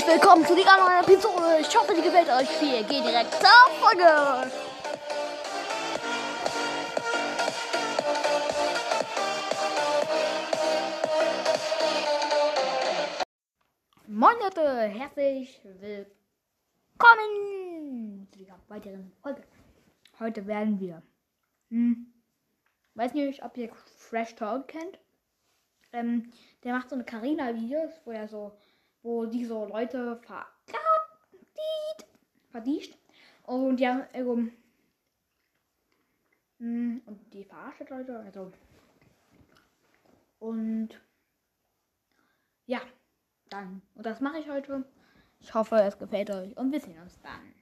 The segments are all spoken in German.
willkommen zu dieser neuen Episode. Ich hoffe, die gefällt euch. Wir gehen direkt zur Folge. Moin Leute, herzlich willkommen zu dieser weiteren Folge. Heute werden wir, hm, weiß nicht, ob ihr Fresh Talk kennt. Ähm, der macht so eine Carina-Videos, wo er so, wo die so Leute ver verdischt und ja, also, hm, und die verarscht Leute, also und ja, dann und das mache ich heute. Ich hoffe, es gefällt euch und wir sehen uns dann.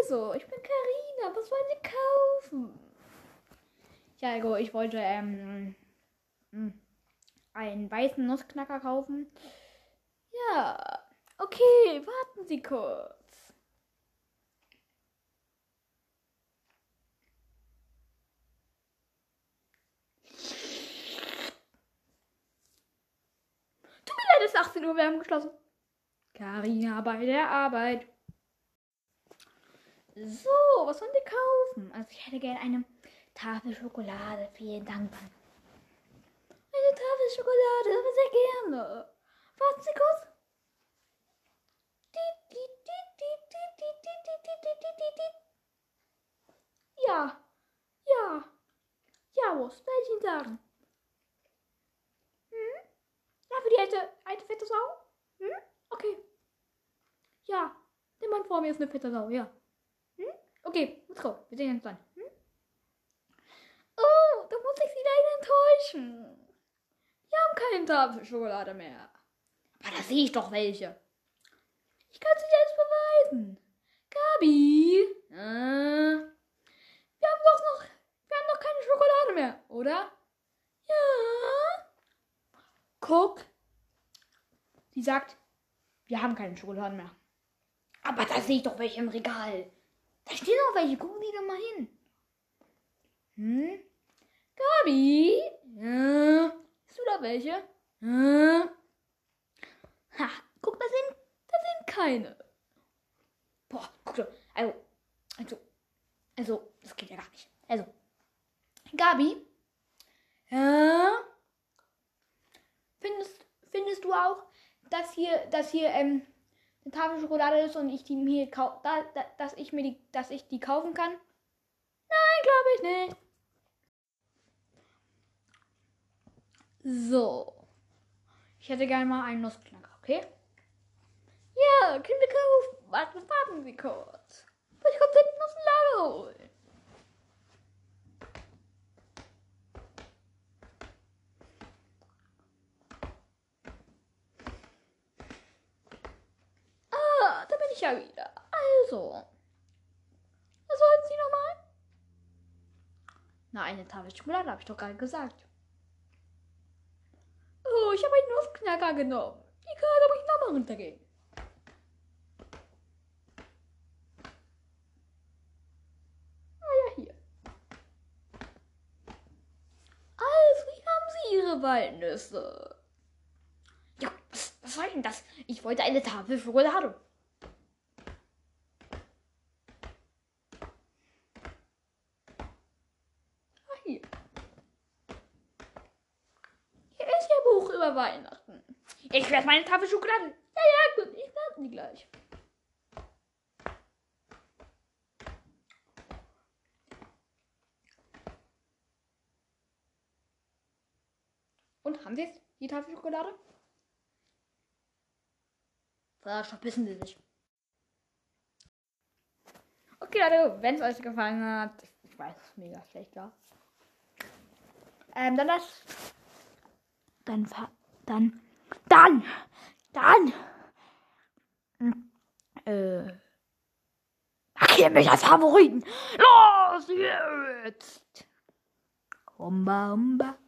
Also, ich bin Karina. Was wollen Sie kaufen? Ja, also ich wollte ähm, hm, einen weißen Nussknacker kaufen. Ja, okay, warten Sie kurz. Tut mir leid, es ist 18 Uhr, wir haben geschlossen. Karina bei der Arbeit. So, was sollen Sie kaufen? Also ich hätte gerne eine Tafel Schokolade. Vielen Dank. Tafel Schokolade, aber sehr gerne. Warten Sie kurz. Ja, ja, ja, was will ich Ihnen sagen? Hm? Ja, für die alte, alte fette Sau? Hm? Okay. Ja, der Mann vor mir ist eine fette Sau, ja. Hm? Okay, let's go. Wir sehen uns dann. Hm? Oh, da muss ich Sie leider enttäuschen. Keine Tafel Schokolade mehr. Aber da sehe ich doch welche. Ich kann sie dir jetzt beweisen. Gabi, äh, wir haben doch noch, wir haben noch keine Schokolade mehr, oder? Ja. Guck. Sie sagt, wir haben keine Schokolade mehr. Aber da sehe ich doch welche im Regal. Da stehen noch welche. Gucken Sie doch mal hin. Hm? Gabi? Ja. Hast du da welche? Ja. Ha, guck, da sind, da sind keine. Boah, guck doch. Also, also, also, das geht ja gar nicht. Also, Gabi? Ja? Findest, findest du auch, dass hier, dass hier, ähm, eine Tafel Schokolade ist und ich die mir da, da, dass ich mir die, dass ich die kaufen kann? Nein, glaube ich nicht. So. Ich hätte gerne mal einen Nussknacker, okay? Ja, können wir kaufen. Warten, warten Sie kurz. Ich komme hinten aus holen. Ah, da bin ich ja wieder. Also. Was wollten Sie nochmal? Na, eine Tafel Schokolade habe ich doch gerade gesagt. Ich habe einen Nussknacker genommen. Egal, aber ich nochmal runtergehen. Ah ja, hier. Also, hier haben Sie Ihre Walnüsse. Ja, was, was soll denn das? Ich wollte eine Tafel Schokolade. Ah, hier. Hier ist Ihr Buch über Weihnachten. Ich werde meine Tafel Schokolade. Ja, ja, gut, ich werde die gleich. Und haben Sie es? Die Tafel Schokolade? So, verpissen Sie sich. Okay, Leute, wenn es euch gefallen hat, ich weiß, mega schlecht war. Ähm, dann das. Dann, dann, dann, dann. Hm, Äh. Markier mich als Favoriten. Los jetzt! Humba, humba.